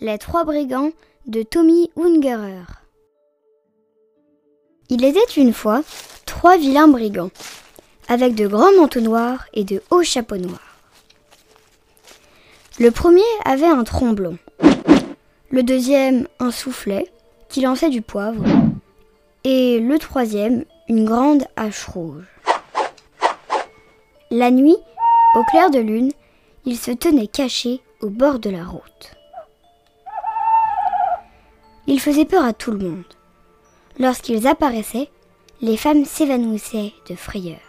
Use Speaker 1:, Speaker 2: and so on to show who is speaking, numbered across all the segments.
Speaker 1: Les trois brigands de Tommy Ungerer. Il était une fois trois vilains brigands, avec de grands manteaux noirs et de hauts chapeaux noirs. Le premier avait un tromblon, le deuxième un soufflet qui lançait du poivre, et le troisième une grande hache rouge. La nuit, au clair de lune, ils se tenaient cachés au bord de la route. Ils faisaient peur à tout le monde. Lorsqu'ils apparaissaient, les femmes s'évanouissaient de frayeur.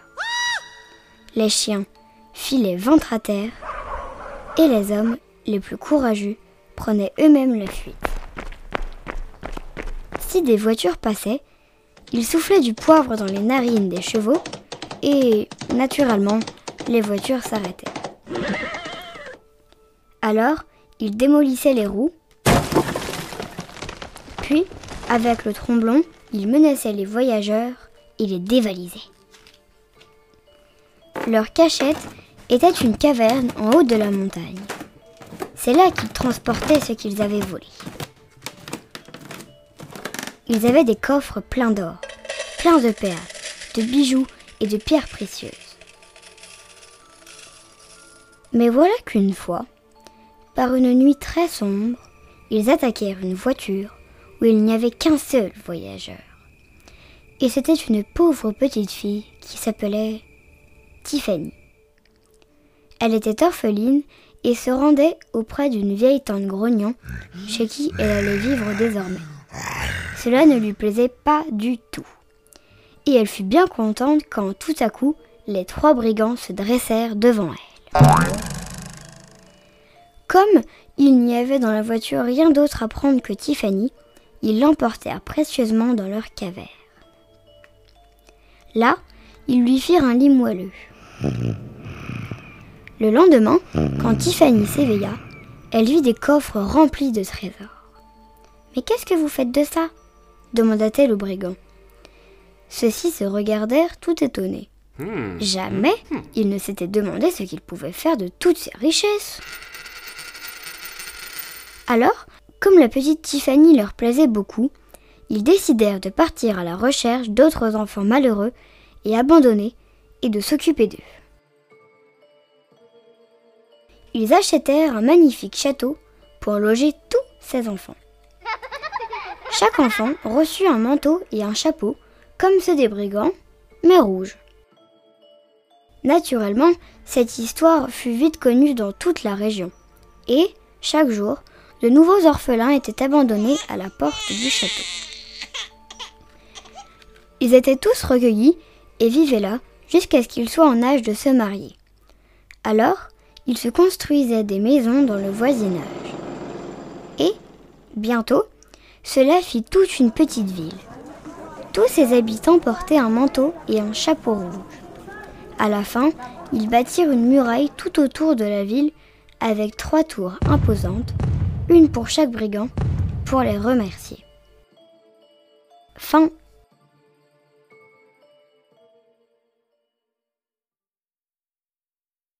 Speaker 1: Les chiens filaient ventre à terre et les hommes, les plus courageux, prenaient eux-mêmes la fuite. Si des voitures passaient, ils soufflaient du poivre dans les narines des chevaux et, naturellement, les voitures s'arrêtaient. Alors, ils démolissaient les roues, puis, avec le tromblon, ils menaçaient les voyageurs et les dévalisaient. Leur cachette était une caverne en haut de la montagne. C'est là qu'ils transportaient ce qu'ils avaient volé. Ils avaient des coffres pleins d'or, pleins de perles, de bijoux et de pierres précieuses. Mais voilà qu'une fois, par une nuit très sombre, ils attaquèrent une voiture où il n'y avait qu'un seul voyageur. Et c'était une pauvre petite fille qui s'appelait Tiffany. Elle était orpheline et se rendait auprès d'une vieille tante grognon chez qui elle allait vivre désormais. Cela ne lui plaisait pas du tout. Et elle fut bien contente quand tout à coup les trois brigands se dressèrent devant elle. Comme il n'y avait dans la voiture rien d'autre à prendre que Tiffany, ils l'emportèrent précieusement dans leur caverne. Là, ils lui firent un lit moelleux. Le lendemain, quand Tiffany s'éveilla, elle vit des coffres remplis de trésors. Mais qu'est-ce que vous faites de ça? demanda-t-elle au brigand. Ceux-ci se regardèrent tout étonnés. Jamais ils ne s'étaient demandé ce qu'ils pouvaient faire de toutes ces richesses. Alors, comme la petite Tiffany leur plaisait beaucoup, ils décidèrent de partir à la recherche d'autres enfants malheureux et abandonnés et de s'occuper d'eux. Ils achetèrent un magnifique château pour loger tous ces enfants. Chaque enfant reçut un manteau et un chapeau, comme ceux des brigands, mais rouges. Naturellement, cette histoire fut vite connue dans toute la région, et, chaque jour, de nouveaux orphelins étaient abandonnés à la porte du château. Ils étaient tous recueillis et vivaient là jusqu'à ce qu'ils soient en âge de se marier. Alors, ils se construisaient des maisons dans le voisinage. Et, bientôt, cela fit toute une petite ville. Tous ses habitants portaient un manteau et un chapeau rouge. À la fin, ils bâtirent une muraille tout autour de la ville avec trois tours imposantes, une pour chaque brigand, pour les remercier. Fin